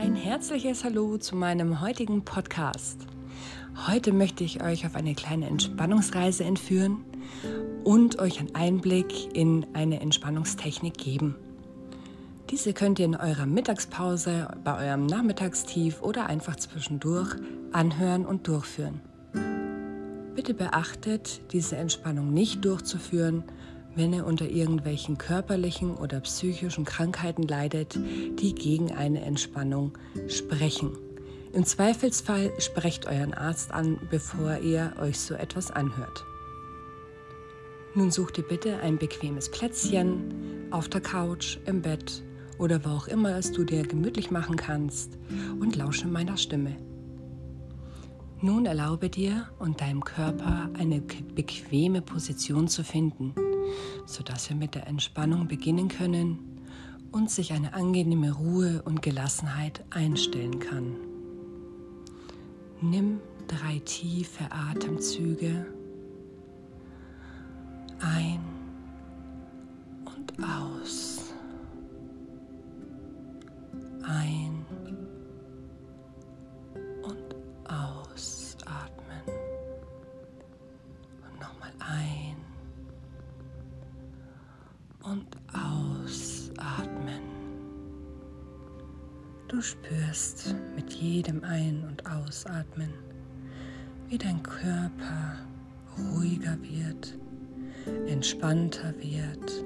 Ein herzliches Hallo zu meinem heutigen Podcast. Heute möchte ich euch auf eine kleine Entspannungsreise entführen und euch einen Einblick in eine Entspannungstechnik geben. Diese könnt ihr in eurer Mittagspause, bei eurem Nachmittagstief oder einfach zwischendurch anhören und durchführen. Bitte beachtet, diese Entspannung nicht durchzuführen, wenn ihr unter irgendwelchen körperlichen oder psychischen Krankheiten leidet, die gegen eine Entspannung sprechen. Im Zweifelsfall sprecht euren Arzt an, bevor ihr euch so etwas anhört. Nun sucht ihr bitte ein bequemes Plätzchen auf der Couch, im Bett oder wo auch immer es du dir gemütlich machen kannst und lausche meiner Stimme. Nun erlaube dir und deinem Körper eine bequeme Position zu finden sodass wir mit der Entspannung beginnen können und sich eine angenehme Ruhe und Gelassenheit einstellen kann. Nimm drei tiefe Atemzüge ein und ausatmen. Du spürst mit jedem Ein- und Ausatmen, wie dein Körper ruhiger wird, entspannter wird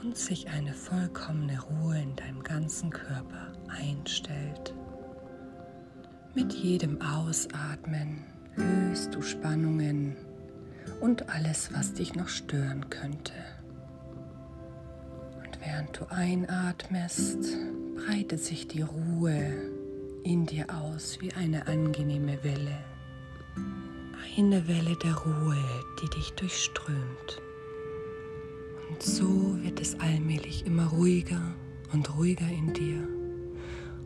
und sich eine vollkommene Ruhe in deinem ganzen Körper einstellt. Mit jedem Ausatmen löst du Spannungen und alles, was dich noch stören könnte. Während du einatmest, breitet sich die Ruhe in dir aus wie eine angenehme Welle. Eine Welle der Ruhe, die dich durchströmt. Und so wird es allmählich immer ruhiger und ruhiger in dir.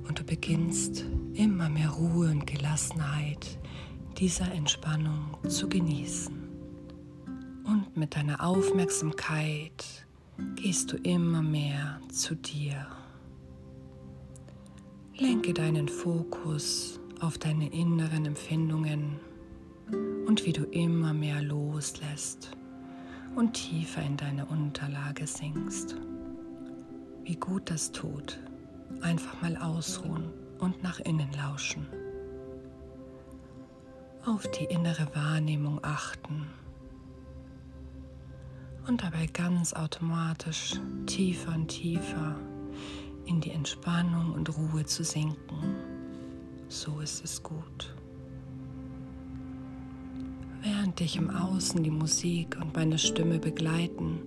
Und du beginnst immer mehr Ruhe und Gelassenheit dieser Entspannung zu genießen. Und mit deiner Aufmerksamkeit gehst du immer mehr zu dir. Lenke deinen Fokus auf deine inneren Empfindungen und wie du immer mehr loslässt und tiefer in deine Unterlage sinkst. Wie gut das tut, einfach mal ausruhen und nach innen lauschen. Auf die innere Wahrnehmung achten und dabei ganz automatisch tiefer und tiefer in die Entspannung und Ruhe zu sinken. So ist es gut. Während dich im Außen die Musik und meine Stimme begleiten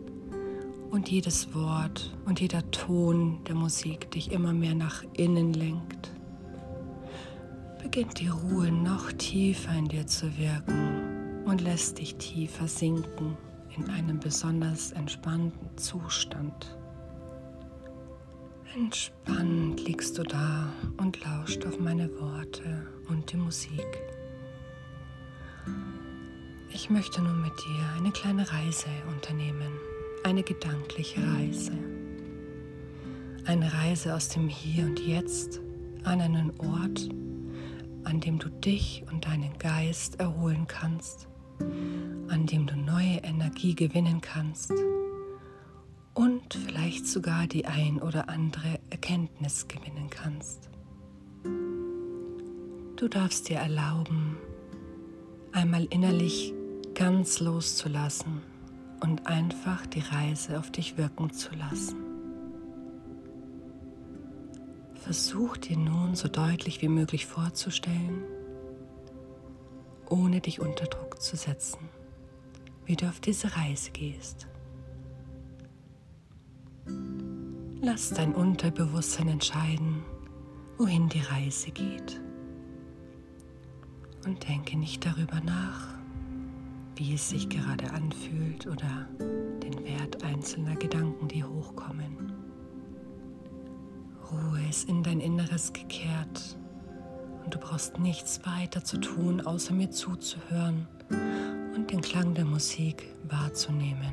und jedes Wort und jeder Ton der Musik dich immer mehr nach innen lenkt, beginnt die Ruhe noch tiefer in dir zu wirken und lässt dich tiefer sinken in einem besonders entspannten Zustand. Entspannt liegst du da und lauscht auf meine Worte und die Musik. Ich möchte nun mit dir eine kleine Reise unternehmen, eine gedankliche Reise. Eine Reise aus dem Hier und Jetzt an einen Ort, an dem du dich und deinen Geist erholen kannst an dem du neue Energie gewinnen kannst und vielleicht sogar die ein oder andere Erkenntnis gewinnen kannst. Du darfst dir erlauben, einmal innerlich ganz loszulassen und einfach die Reise auf dich wirken zu lassen. Versuch dir nun so deutlich wie möglich vorzustellen, ohne dich unter Druck zu setzen, wie du auf diese Reise gehst. Lass dein Unterbewusstsein entscheiden, wohin die Reise geht. Und denke nicht darüber nach, wie es sich gerade anfühlt oder den Wert einzelner Gedanken, die hochkommen. Ruhe ist in dein Inneres gekehrt und du brauchst nichts weiter zu tun, außer mir zuzuhören und den Klang der Musik wahrzunehmen.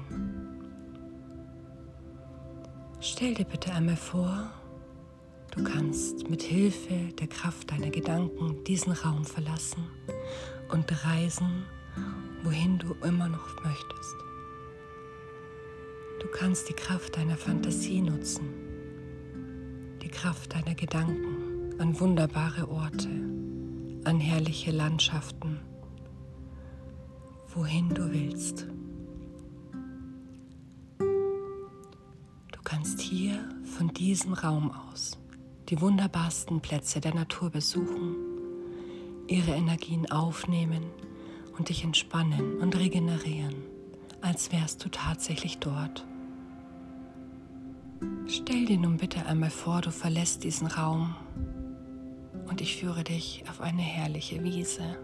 Stell dir bitte einmal vor, Du kannst mit Hilfe der Kraft deiner Gedanken diesen Raum verlassen und reisen, wohin du immer noch möchtest. Du kannst die Kraft deiner Fantasie nutzen, die Kraft deiner Gedanken an wunderbare Orte, an herrliche Landschaften, wohin du willst. Du kannst hier von diesem Raum aus die wunderbarsten Plätze der Natur besuchen, ihre Energien aufnehmen und dich entspannen und regenerieren, als wärst du tatsächlich dort. Stell dir nun bitte einmal vor, du verlässt diesen Raum und ich führe dich auf eine herrliche Wiese,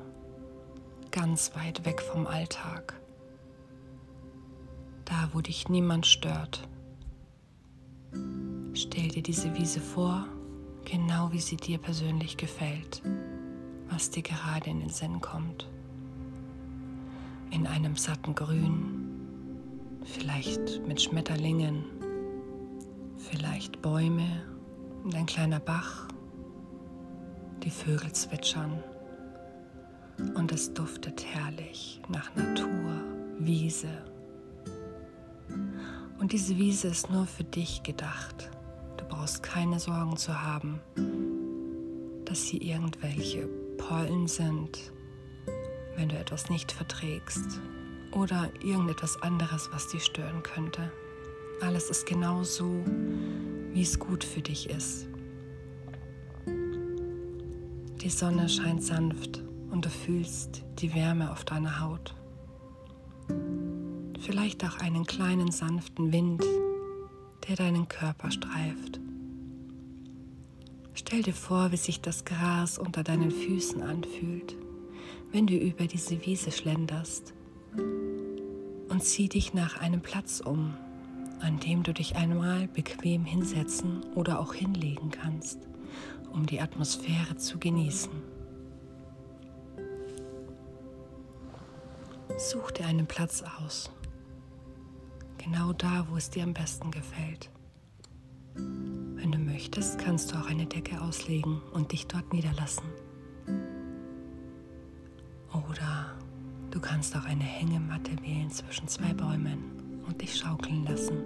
ganz weit weg vom Alltag, da wo dich niemand stört. Stell dir diese Wiese vor genau wie sie dir persönlich gefällt, was dir gerade in den Sinn kommt. In einem satten Grün, vielleicht mit Schmetterlingen, vielleicht Bäume und ein kleiner Bach, die Vögel zwitschern und es duftet herrlich nach Natur, Wiese. Und diese Wiese ist nur für dich gedacht brauchst keine Sorgen zu haben, dass sie irgendwelche Pollen sind, wenn du etwas nicht verträgst oder irgendetwas anderes, was dich stören könnte. Alles ist genau so, wie es gut für dich ist. Die Sonne scheint sanft und du fühlst die Wärme auf deiner Haut. Vielleicht auch einen kleinen sanften Wind, der deinen Körper streift. Stell dir vor, wie sich das Gras unter deinen Füßen anfühlt, wenn du über diese Wiese schlenderst. Und zieh dich nach einem Platz um, an dem du dich einmal bequem hinsetzen oder auch hinlegen kannst, um die Atmosphäre zu genießen. Such dir einen Platz aus, genau da, wo es dir am besten gefällt. Wenn du möchtest, kannst du auch eine Decke auslegen und dich dort niederlassen. Oder du kannst auch eine Hängematte wählen zwischen zwei Bäumen und dich schaukeln lassen.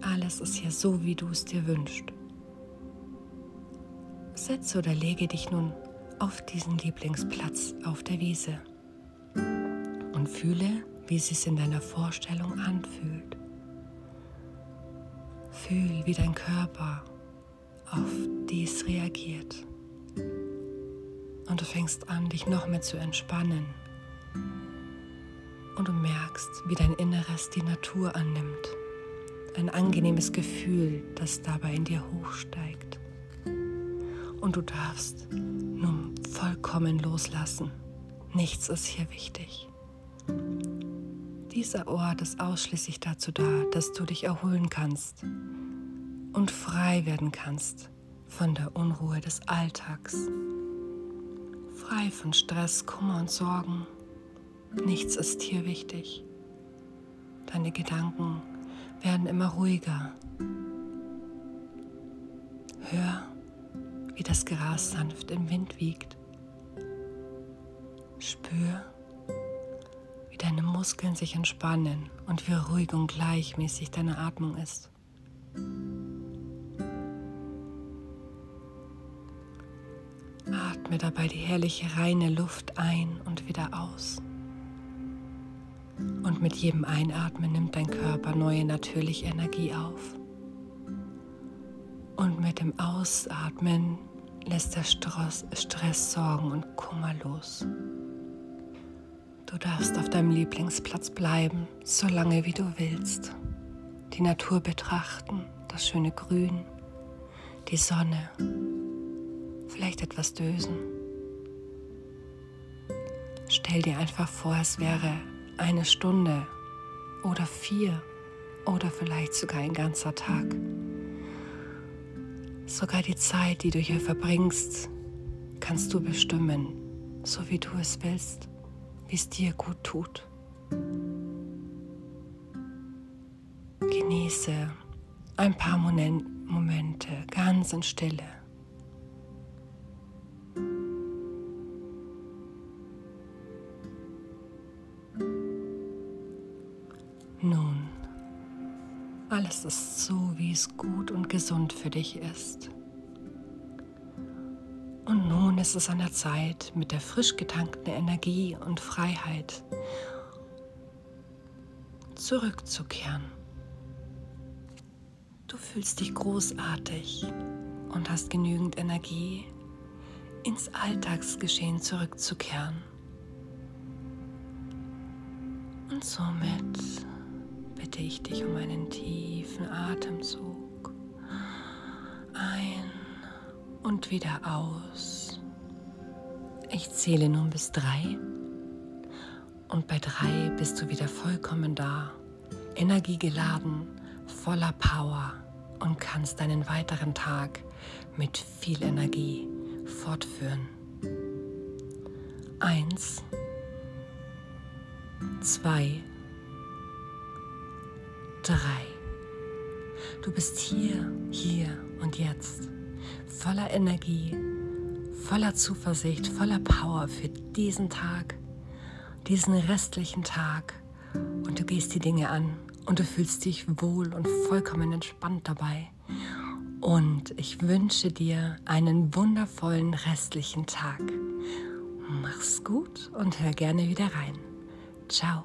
Alles ist hier so, wie du es dir wünschst. Setze oder lege dich nun auf diesen Lieblingsplatz auf der Wiese und fühle, wie es sich in deiner Vorstellung anfühlt. Fühl, wie dein Körper auf dies reagiert. Und du fängst an, dich noch mehr zu entspannen. Und du merkst, wie dein Inneres die Natur annimmt. Ein angenehmes Gefühl, das dabei in dir hochsteigt. Und du darfst nun vollkommen loslassen. Nichts ist hier wichtig. Dieser Ort ist ausschließlich dazu da, dass du dich erholen kannst und frei werden kannst von der Unruhe des Alltags. Frei von Stress, Kummer und Sorgen. Nichts ist hier wichtig. Deine Gedanken werden immer ruhiger. Hör, wie das Gras sanft im Wind wiegt. Spür, wie deine Muskeln sich entspannen und wie ruhig und gleichmäßig deine Atmung ist. Atme dabei die herrliche reine Luft ein und wieder aus. Und mit jedem Einatmen nimmt dein Körper neue natürliche Energie auf. Und mit dem Ausatmen lässt der Stress, Stress, Sorgen und Kummer los. Du darfst auf deinem Lieblingsplatz bleiben, so lange wie du willst. Die Natur betrachten, das schöne Grün, die Sonne vielleicht etwas dösen. Stell dir einfach vor, es wäre eine Stunde oder vier oder vielleicht sogar ein ganzer Tag. Sogar die Zeit, die du hier verbringst, kannst du bestimmen, so wie du es willst, wie es dir gut tut. Genieße ein paar Momente ganz in Stille. Ist so, wie es gut und gesund für dich ist. Und nun ist es an der Zeit, mit der frisch getankten Energie und Freiheit zurückzukehren. Du fühlst dich großartig und hast genügend Energie, ins Alltagsgeschehen zurückzukehren. Und somit bitte ich dich um einen tiefen Atemzug. Ein und wieder aus. Ich zähle nun bis drei und bei drei bist du wieder vollkommen da, energiegeladen, voller Power und kannst deinen weiteren Tag mit viel Energie fortführen. Eins, zwei, drei. Du bist hier, hier und jetzt voller Energie, voller Zuversicht, voller Power für diesen Tag, diesen restlichen Tag. Und du gehst die Dinge an und du fühlst dich wohl und vollkommen entspannt dabei. Und ich wünsche dir einen wundervollen restlichen Tag. Mach's gut und hör gerne wieder rein. Ciao.